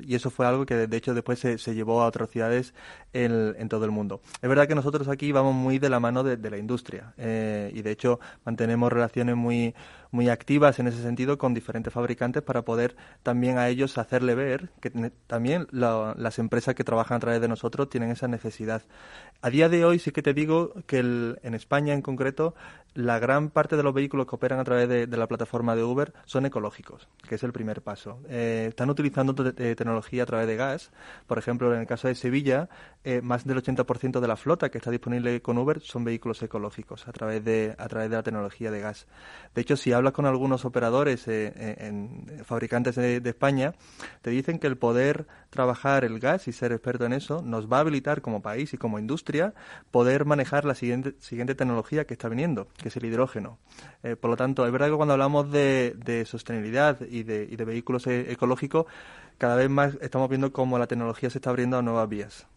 S6: y eso fue algo que de hecho después se, se llevó a otras ciudades en, todo el mundo. Es verdad que nosotros aquí vamos muy de la mano de, de la industria eh, y de hecho mantenemos relaciones muy, muy activas en ese sentido con diferentes fabricantes para poder también a ellos hacerle ver que también las empresas que trabajan a través de nosotros tienen esa necesidad. A día de hoy sí que te digo que en España en concreto la gran parte de los vehículos que operan a través de, la plataforma de Uber son ecológicos, que es el primer paso. Eh, están utilizando tecnología a través de gas. Por ejemplo, en el caso de Sevilla, eh, más del 80% de la flota que está disponible con Uber son vehículos ecológicos a través de, a través de la tecnología de gas. De hecho, si hablas con algunos operadores, eh, eh, en, fabricantes de, España, te dicen que el poder trabajar el gas y ser experto en eso nos va a habilitar como país y como industria poder manejar la siguiente, siguiente tecnología que está viniendo, que es el hidrógeno. Eh, por lo tanto, es verdad que cuando hablamos de, sostenibilidad y de, y de vehículos ecológicos, cada vez más estamos viendo cómo la tecnología se está abriendo a nuevas vías.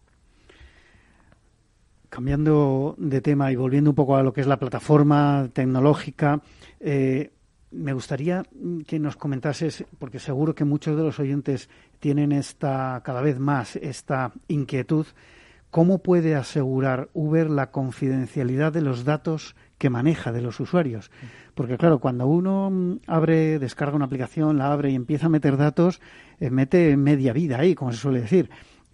S2: Cambiando de tema y volviendo un poco a lo que es la plataforma tecnológica, eh, me gustaría que nos comentases, porque seguro que muchos de los oyentes tienen esta, cada vez más esta inquietud, ¿cómo puede asegurar Uber la confidencialidad de los datos que maneja de los usuarios? Porque claro, cuando uno abre, descarga una aplicación, la abre y empieza a meter datos, eh, mete media vida ahí, como se suele decir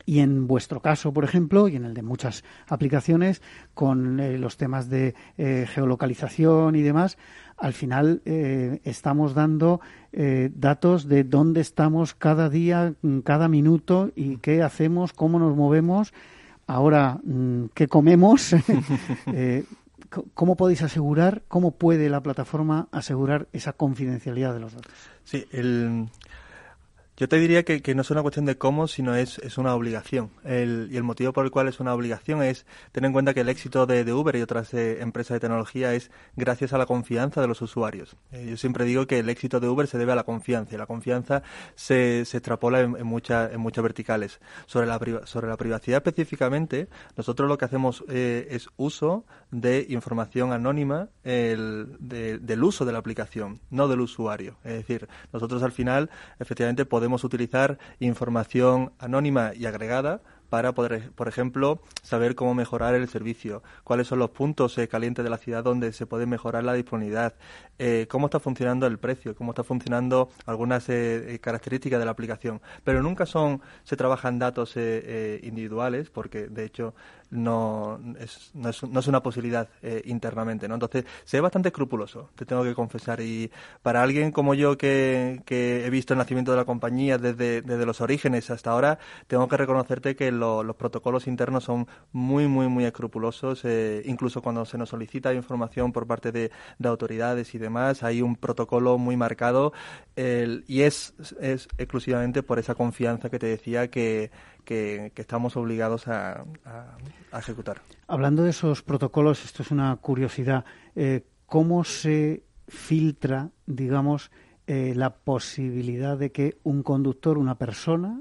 S2: y en vuestro caso, por ejemplo, y en el de muchas aplicaciones, con eh, los temas de eh, geolocalización y demás, al final eh, estamos dando datos de dónde estamos cada día, cada minuto y qué hacemos, cómo nos movemos, ahora mm, qué comemos. ¿Cómo podéis asegurar, cómo puede la plataforma asegurar esa confidencialidad de los datos?
S6: Sí, el, yo te diría que, no es una cuestión de cómo, sino es, es una obligación. y el motivo por el cual es una obligación es tener en cuenta que el éxito de, Uber y otras eh, empresas de tecnología es gracias a la confianza de los usuarios. Eh, yo siempre digo que el éxito de Uber se debe a la confianza y la confianza se, se extrapola en, en, en muchas verticales. Sobre la, sobre la privacidad específicamente, nosotros lo que hacemos eh, es uso de información anónima del uso de la aplicación, no del usuario. Es decir, nosotros al final efectivamente podemos podemos utilizar información anónima y agregada para poder, por ejemplo, saber cómo mejorar el servicio, cuáles son los puntos eh, calientes de la ciudad donde se puede mejorar la disponibilidad, eh, cómo está funcionando el precio, cómo está funcionando algunas eh, características de la aplicación. Pero nunca son se trabajan datos individuales, porque de hecho no es, no es, no es una posibilidad eh, internamente, ¿no? Entonces, ve bastante escrupuloso, te tengo que confesar. Y para alguien como yo que, que he visto el nacimiento de la compañía desde, desde los orígenes hasta ahora, tengo que reconocerte que los protocolos internos son muy, muy, muy escrupulosos. Eh, incluso cuando se nos solicita información por parte de, de autoridades y demás, hay un protocolo muy marcado y es, es exclusivamente por esa confianza que te decía que, que, estamos obligados a, ejecutar.
S2: Hablando de esos protocolos, esto es una curiosidad. Eh, ¿Cómo se filtra, digamos, eh, la posibilidad de que un conductor, una persona,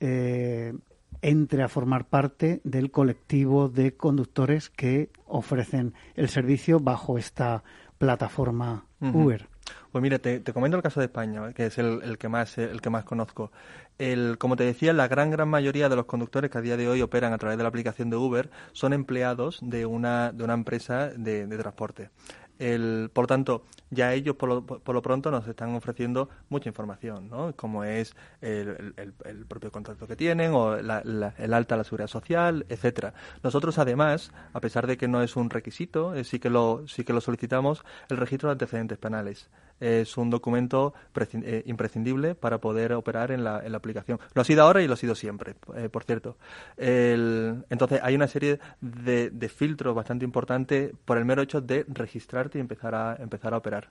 S2: eh, entre a formar parte del colectivo de conductores que ofrecen el servicio bajo esta plataforma Uber?
S6: Pues mira, te, comento el caso de España, que es el, que más el que más conozco. El, como te decía, la gran gran mayoría de los conductores que a día de hoy operan a través de la aplicación de Uber son empleados de una de una empresa de, de transporte. El, por lo tanto, ya ellos por lo, por lo, pronto nos están ofreciendo mucha información, ¿no? Como es el, el, propio contrato que tienen o la, el alta a la seguridad social, etcétera. Nosotros, además, a pesar de que no es un requisito, eh, sí que lo sí que lo solicitamos el registro de antecedentes penales es un documento eh, imprescindible para poder operar en la, en la, aplicación. Lo ha sido ahora y lo ha sido siempre, eh, por cierto. entonces, hay una serie de, de, filtros bastante importantes por el mero hecho de registrarte y empezar a, empezar a operar.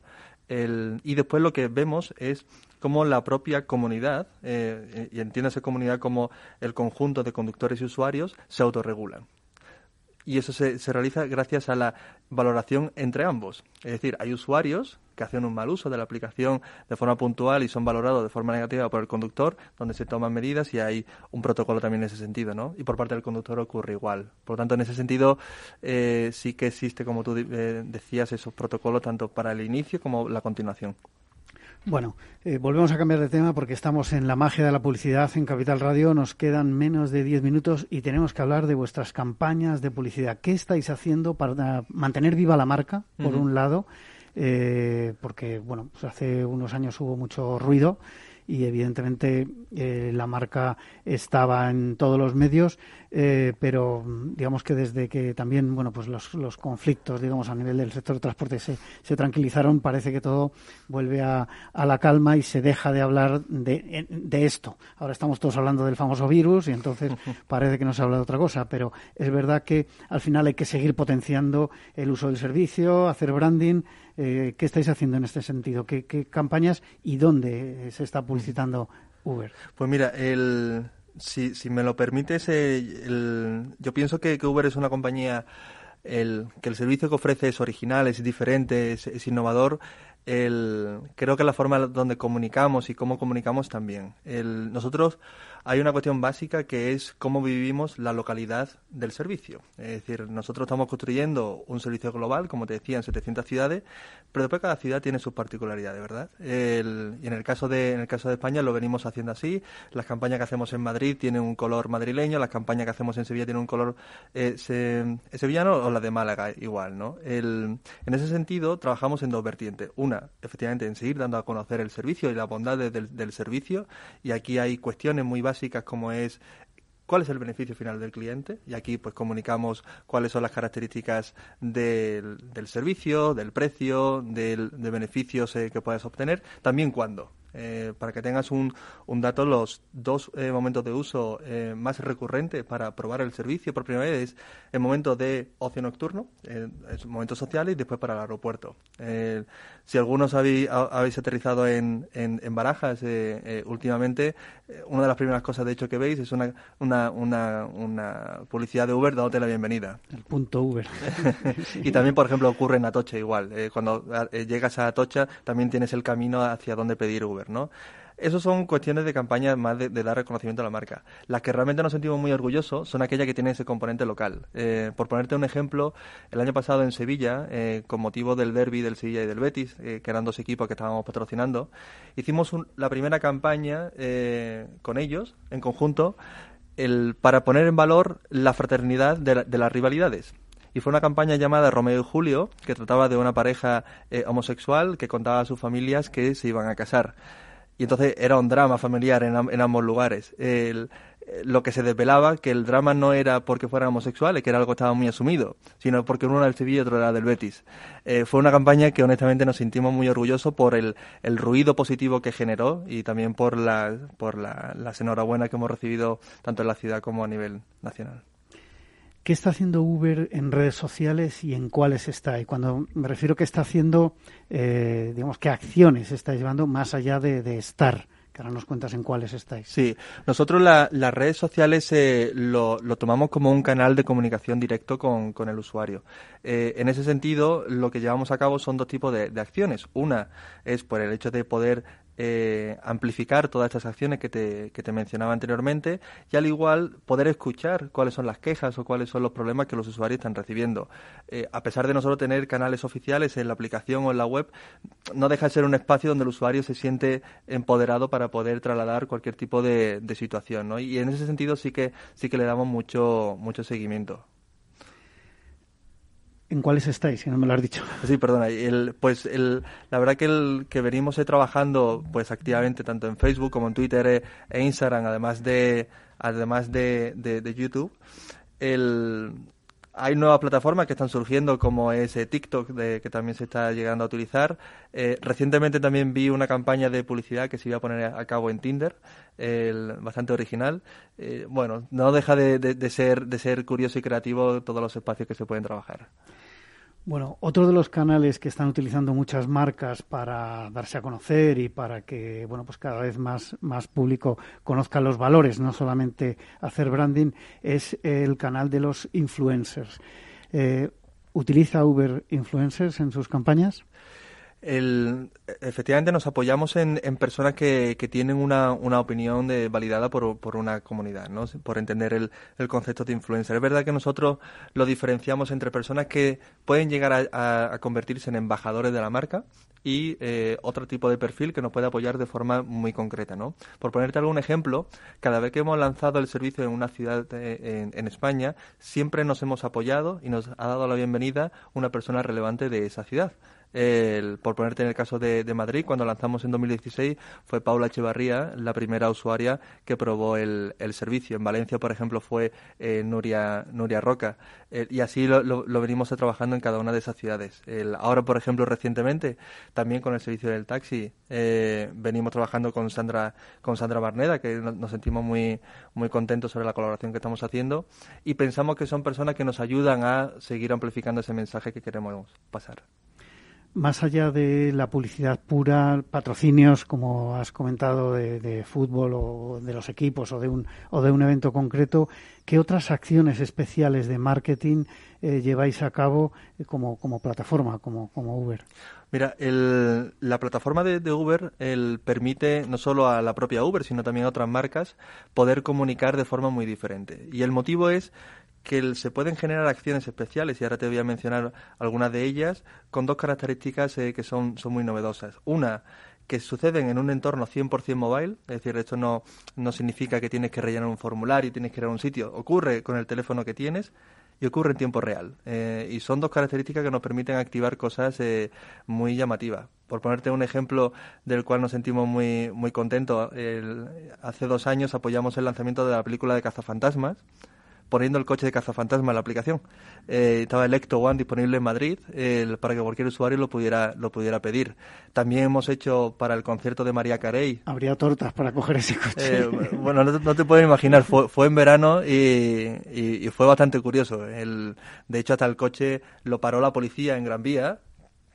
S6: y después lo que vemos es cómo la propia comunidad, eh, y entiéndase comunidad como el conjunto de conductores y usuarios, se autorregulan y eso se, se, realiza gracias a la valoración entre ambos. Es decir, hay usuarios que hacen un mal uso de la aplicación de forma puntual y son valorados de forma negativa por el conductor, donde se toman medidas y hay un protocolo también en ese sentido, ¿no? Y por parte del conductor ocurre igual. Por lo tanto, en ese sentido, eh, sí que existe, como tú eh, decías, esos protocolos tanto para el inicio como la continuación.
S2: Bueno, eh, volvemos a cambiar de tema porque estamos en la magia de la publicidad en Capital Radio. Nos quedan menos de 10 minutos y tenemos que hablar de vuestras campañas de publicidad. ¿Qué estáis haciendo para mantener viva la marca, por un lado? Eh, porque, bueno, pues hace unos años hubo mucho ruido y evidentemente eh, la marca estaba en todos los medios, eh, pero digamos que desde que también bueno pues los, los conflictos digamos a nivel del sector de transporte se, se tranquilizaron, parece que todo vuelve a, a, la calma y se deja de hablar de, de, esto. Ahora estamos todos hablando del famoso virus y entonces parece que no se habla de otra cosa, pero es verdad que al final hay que seguir potenciando el uso del servicio, hacer branding. Eh, ¿Qué estáis haciendo en este sentido? ¿Qué, ¿Qué, campañas y dónde se está publicitando Uber?
S6: Pues mira, el, si, si me lo permites, eh, el, yo pienso que, que, Uber es una compañía el, que el servicio que ofrece es original, es diferente, es, es innovador. El, creo que la forma donde comunicamos y cómo comunicamos también. El, nosotros hay una cuestión básica que es cómo vivimos la localidad del servicio. Es decir, nosotros estamos construyendo un servicio global, como te decía, en 700 ciudades, pero después cada ciudad tiene sus particularidades, ¿verdad? El, y en el caso de en el caso de España lo venimos haciendo así. Las campañas que hacemos en Madrid tienen un color madrileño, las campañas que hacemos en Sevilla tienen un color eh, sevillano o la de Málaga igual, ¿no? El, en ese sentido trabajamos en dos vertientes. Una, efectivamente, en seguir dando a conocer el servicio y la bondad del, del servicio. Y aquí hay cuestiones muy básicas como es cuál es el beneficio final del cliente y aquí pues comunicamos cuáles son las características del, del servicio, del precio, del, de beneficios eh, que puedes obtener, también cuándo. Eh, para que tengas un, un, dato, los dos eh, momentos de uso eh, más recurrentes para probar el servicio por primera vez es el momento de ocio nocturno, es momentos sociales y después para el aeropuerto. si algunos habéis, habéis aterrizado en, en, en Barajas últimamente, una de las primeras cosas de hecho que veis es una, una, una, una publicidad de Uber dándote la bienvenida.
S2: El punto Uber.
S6: y también, por ejemplo, ocurre en Atocha igual. cuando llegas a Atocha también tienes el camino hacia donde pedir Uber. Esas son cuestiones de campaña más de, dar reconocimiento a la marca. Las que realmente nos sentimos muy orgullosos son aquellas que tienen ese componente local. Eh, por ponerte un ejemplo, el año pasado en Sevilla, eh, con motivo del derby del Sevilla y del Betis, eh, que eran dos equipos que estábamos patrocinando, hicimos la primera campaña con ellos, en conjunto, el, para poner en valor la fraternidad de, las rivalidades y fue una campaña llamada Romeo y Julio, que trataba de una pareja homosexual que contaba a sus familias que se iban a casar. y entonces era un drama familiar en, en ambos lugares. El, lo que se desvelaba que el drama no era porque fueran homosexuales, que era algo que estaba muy asumido, sino porque uno era del Sevilla y otro era del Betis. Eh, fue una campaña que honestamente nos sentimos muy orgullosos por el, el ruido positivo que generó y también por, la, por la, las enhorabuenas que hemos recibido tanto en la ciudad como a nivel nacional.
S2: ¿Qué está haciendo Uber en redes sociales y en cuáles está? Y cuando me refiero a que está haciendo, eh, digamos, qué acciones está llevando más allá de, estar que ahora nos cuentas en cuáles estáis.
S6: Sí, nosotros las redes sociales eh, lo, tomamos como un canal de comunicación directo con, el usuario. Eh, en ese sentido, lo que llevamos a cabo son dos tipos de acciones. Una es por el hecho de poder eh, amplificar todas estas acciones que te, que te mencionaba anteriormente y al igual poder escuchar cuáles son las quejas o cuáles son los problemas que los usuarios están recibiendo. Eh, a pesar de nosotros tener canales oficiales en la aplicación o en la web, no deja de ser un espacio donde el usuario se siente empoderado para poder trasladar cualquier tipo de, de situación. ¿no? Y en ese sentido sí que, sí que le damos mucho, mucho seguimiento.
S2: ¿En cuáles estáis? Si no me lo has dicho.
S6: Sí, perdona. El, pues el, la verdad que el que venimos eh, trabajando pues activamente tanto en Facebook como en Twitter eh, e Instagram, además de además de, de, de YouTube. El, hay nuevas plataformas que están surgiendo como es eh, TikTok de, que también se está llegando a utilizar. Eh, recientemente también vi una campaña de publicidad que se iba a poner a cabo en Tinder el, bastante original. Eh, bueno no deja de, de, de, ser de ser curioso y creativo todos los espacios que se pueden trabajar
S2: bueno, otro de los canales que están utilizando muchas marcas para darse a conocer y para que, bueno, pues cada vez más, más público conozca los valores, no solamente hacer branding, es el canal de los influencers. Eh, ¿Utiliza Uber influencers en sus campañas?
S6: El, efectivamente nos apoyamos en, en personas que, que, tienen una, una opinión de, validada por, una comunidad, ¿no? por entender el, el, concepto de influencer. Es verdad que nosotros lo diferenciamos entre personas que pueden llegar a, a, convertirse en embajadores de la marca y eh, otro tipo de perfil que nos puede apoyar de forma muy concreta. ¿no? Por ponerte algún ejemplo, cada vez que hemos lanzado el servicio en una ciudad de, en, en España, siempre nos hemos apoyado y nos ha dado la bienvenida una persona relevante de esa ciudad. El, por ponerte en el caso de, Madrid, cuando lanzamos en 2016, fue Paula Echevarría la primera usuaria que probó el, el servicio. En Valencia, por ejemplo, fue eh, Nuria, Nuria Roca. Y así lo, lo, venimos trabajando en cada una de esas ciudades. El, ahora, por ejemplo, recientemente, también con el servicio del taxi, eh, venimos trabajando con Sandra, con Sandra Barneda, que nos sentimos muy, muy contentos sobre la colaboración que estamos haciendo. Y pensamos que son personas que nos ayudan a seguir amplificando ese mensaje que queremos pasar
S2: más allá de la publicidad pura, patrocinios, como has comentado, de, de, fútbol o de los equipos o de un, o de un evento concreto, ¿qué otras acciones especiales de marketing eh, lleváis a cabo eh, como, como, plataforma, como, como Uber?
S6: Mira, el, la plataforma de, de Uber el, permite no solo a la propia Uber, sino también a otras marcas poder comunicar de forma muy diferente. Y el motivo es que se pueden generar acciones especiales, y ahora te voy a mencionar algunas de ellas, con dos características eh, que son, son muy novedosas. Una, que suceden en un entorno 100% mobile, es decir, esto no, no significa que tienes que rellenar un formulario, tienes que ir a un sitio, ocurre con el teléfono que tienes y ocurre en tiempo real. Eh, y son dos características que nos permiten activar cosas eh, muy llamativas. Por ponerte un ejemplo del cual nos sentimos muy, muy contentos, el, hace dos años apoyamos el lanzamiento de la película de Cazafantasmas, poniendo el coche de cazafantasma en la aplicación. Eh, estaba el Ecto One disponible en Madrid eh, para que cualquier usuario lo pudiera, lo pudiera pedir. También hemos hecho para el concierto de María Carey.
S2: Habría tortas para coger ese coche.
S6: Eh, bueno, no, no, te puedes imaginar, fue, fue en verano y, y, y, fue bastante curioso. El, de hecho, hasta el coche lo paró la policía en Gran Vía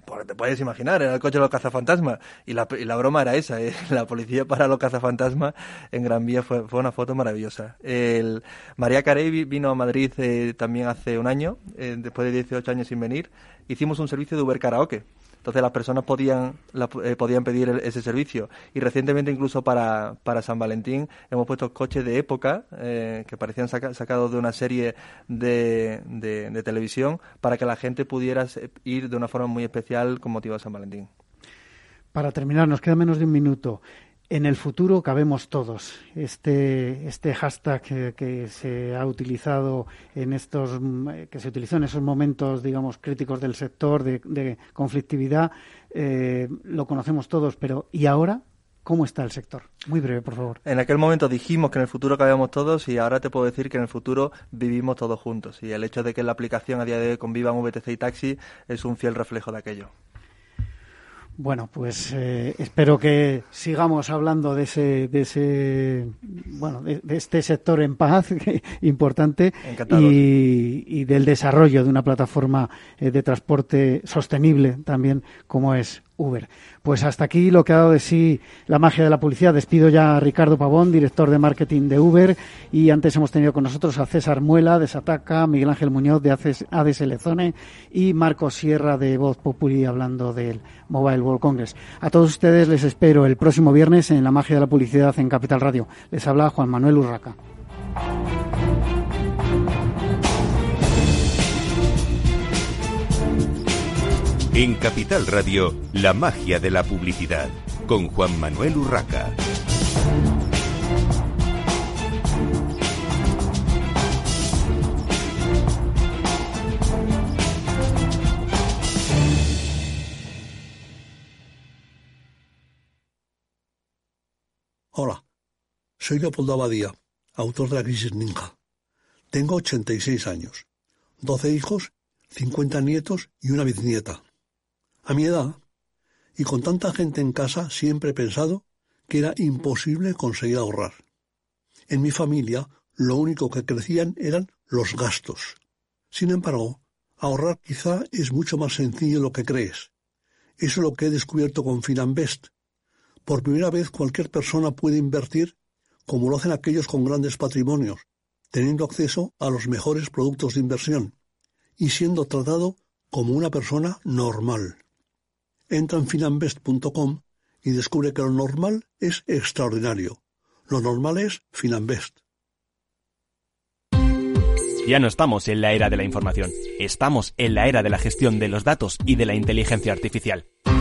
S6: porque te puedes imaginar, era el coche de los cazafantasmas. Y la, broma era esa, ¿eh? la policía para los cazafantasmas en Gran Vía fue, fue una foto maravillosa. El, María Carey vino a Madrid eh, también hace un año, eh, después de 18 años sin venir. Hicimos un servicio de Uber Karaoke. Entonces las personas podían, la, eh, podían pedir el, ese servicio. Y recientemente incluso para, para San Valentín hemos puesto coches de época eh, que parecían saca, sacados de una serie de, de, de televisión para que la gente pudiera ir de una forma muy especial con motivo de San Valentín.
S2: Para terminar, nos queda menos de un minuto. En el futuro cabemos todos. Este, este hashtag que, que, se ha utilizado en estos, que se utilizó en esos momentos, digamos, críticos del sector de, de conflictividad, eh, lo conocemos todos, pero ¿y ahora? ¿Cómo está el sector? Muy breve, por favor.
S6: En aquel momento dijimos que en el futuro cabíamos todos y ahora te puedo decir que en el futuro vivimos todos juntos. Y el hecho de que la aplicación a día de hoy convivan VTC y Taxi es un fiel reflejo de aquello.
S2: Bueno, pues eh, espero que sigamos hablando de ese, de ese, bueno, de, este sector en paz importante y, y, del desarrollo de una plataforma eh, de transporte sostenible también como es Uber. Pues hasta aquí lo que ha dado de sí la magia de la publicidad. Despido ya a Ricardo Pavón, director de marketing de Uber, y antes hemos tenido con nosotros a César Muela de Sataka, Miguel Ángel Muñoz de ADS Lezone y Marco Sierra de Voz Populi hablando del Mobile World Congress. A todos ustedes les espero el próximo viernes en la magia de la publicidad en Capital Radio. Les habla Juan Manuel Urraca.
S1: En Capital Radio, la magia de la publicidad, con Juan Manuel Urraca.
S7: Hola, soy Leopoldo Abadía, autor de La Crisis Ninja. Tengo 86 años, 12 hijos, 50 nietos y una bisnieta. A mi edad, y con tanta gente en casa, siempre he pensado que era imposible conseguir ahorrar. En mi familia, lo único que crecían eran los gastos. Sin embargo, ahorrar quizá es mucho más sencillo de lo que crees. Eso es lo que he descubierto con Finanbest. Por primera vez cualquier persona puede invertir como lo hacen aquellos con grandes patrimonios, teniendo acceso a los mejores productos de inversión y siendo tratado como una persona normal. Entra en finambest.com y descubre que lo normal es extraordinario. Lo normal es Finambest.
S8: Ya no estamos en la era de la información, estamos en la era de la gestión de los datos y de la inteligencia artificial.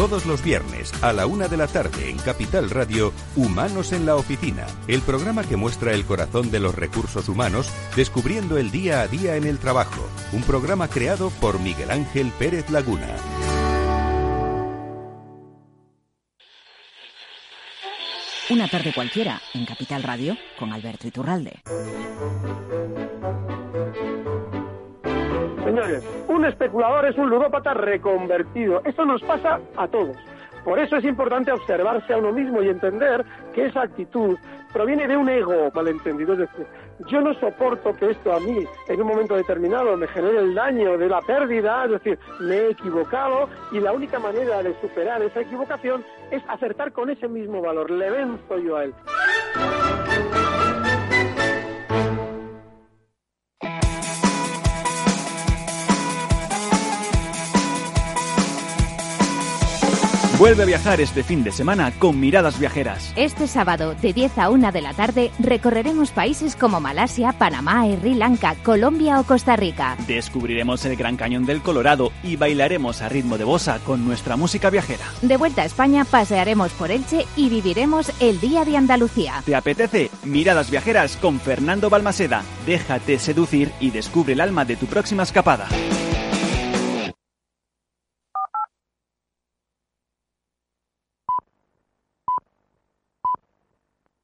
S1: Todos los viernes a la una de la tarde en Capital Radio, Humanos en la Oficina, el programa que muestra el corazón de los recursos humanos, descubriendo el día a día en el trabajo. Un programa creado por Miguel Ángel Pérez Laguna.
S9: Una tarde cualquiera en Capital Radio con Alberto Iturralde.
S10: Señores, un especulador es un ludópata reconvertido. Eso nos pasa a todos. Por eso es importante observarse a uno mismo y entender que esa actitud proviene de un ego malentendido. Es decir, yo no soporto que esto a mí en un momento determinado me genere el daño de la pérdida, es decir, me he equivocado y la única manera de superar esa equivocación es acertar con ese mismo valor. Le venzo yo a él.
S11: Vuelve a viajar este fin de semana con Miradas Viajeras.
S12: Este sábado, de 10 a 1 de la tarde, recorreremos países como Malasia, Panamá, Sri Lanka, Colombia o Costa Rica.
S11: Descubriremos el Gran Cañón del Colorado y bailaremos a ritmo de bossa con nuestra música viajera.
S12: De vuelta a España, pasearemos por Elche y viviremos el Día de Andalucía.
S11: ¿Te apetece? Miradas Viajeras con Fernando Balmaseda. Déjate seducir y descubre el alma de tu próxima escapada.